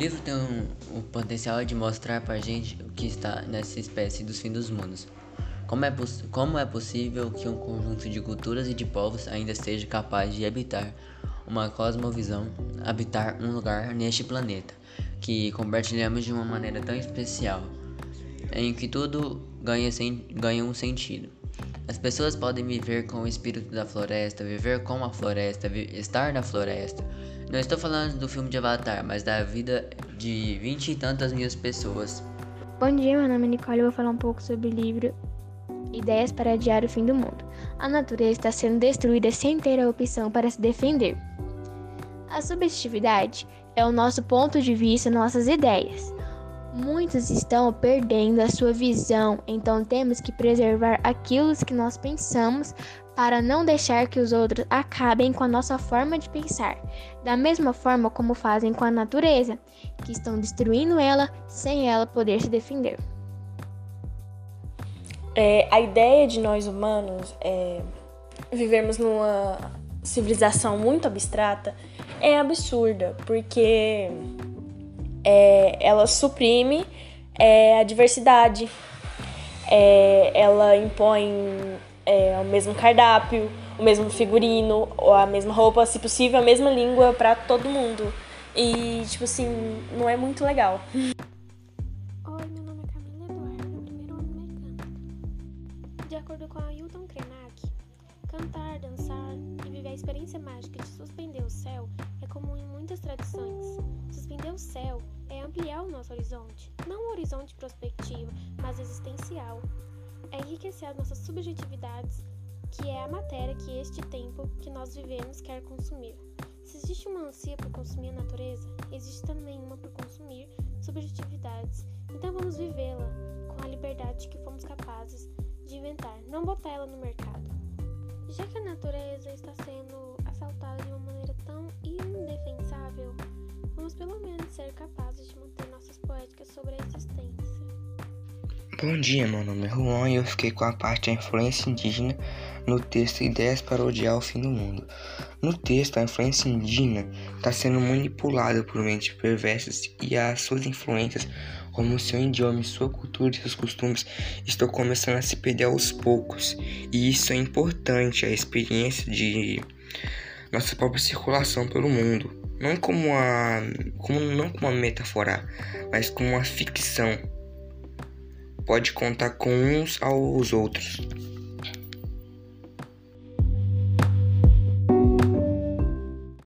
livro tem um, o potencial de mostrar pra gente o que está nessa espécie dos fins dos mundos. Como é, como é possível que um conjunto de culturas e de povos ainda seja capaz de habitar uma cosmovisão, habitar um lugar neste planeta que compartilhamos de uma maneira tão especial, em que tudo ganha, ganha um sentido. As pessoas podem viver com o espírito da floresta, viver com a floresta, estar na floresta. Não estou falando do filme de Avatar, mas da vida de vinte e tantas mil pessoas. Bom dia, meu nome é Nicole e vou falar um pouco sobre o livro Ideias para Adiar o Fim do Mundo. A natureza está sendo destruída sem ter a opção para se defender. A subjetividade é o nosso ponto de vista, nossas ideias. Muitos estão perdendo a sua visão, então temos que preservar aquilo que nós pensamos para não deixar que os outros acabem com a nossa forma de pensar, da mesma forma como fazem com a natureza, que estão destruindo ela sem ela poder se defender. É, a ideia de nós humanos é vivermos numa civilização muito abstrata é absurda, porque é, ela suprime é, a diversidade, é, ela impõe é, o mesmo cardápio, o mesmo figurino, ou a mesma roupa, se possível, a mesma língua para todo mundo. E, tipo assim, não é muito legal. Oi, meu nome é Camila Eduardo, primeiro ano mecânica. De acordo com a Hilton Krenak, cantar, dançar e viver a experiência mágica de suspender o céu é comum em muitas tradições. O céu é ampliar o nosso horizonte, não um horizonte prospectivo, mas existencial. É enriquecer as nossas subjetividades, que é a matéria que este tempo que nós vivemos quer consumir. Se existe uma ansia por consumir a natureza, existe também uma por consumir subjetividades. Então vamos vivê-la com a liberdade que fomos capazes de inventar, não botar ela no mercado. Já que a natureza está sendo assaltada de ser capazes de manter nossas poéticas sobre a existência. Bom dia, meu nome é Juan e eu fiquei com a parte da influência indígena no texto Ideias para Odiar o Fim do Mundo. No texto, a influência indígena está sendo manipulada por mentes perversas e as suas influências, como seu idioma, sua cultura e seus costumes, estão começando a se perder aos poucos. E isso é importante, a experiência de nossa própria circulação pelo mundo. Não como uma, como, não como uma metáfora, mas como uma ficção. Pode contar com uns aos outros.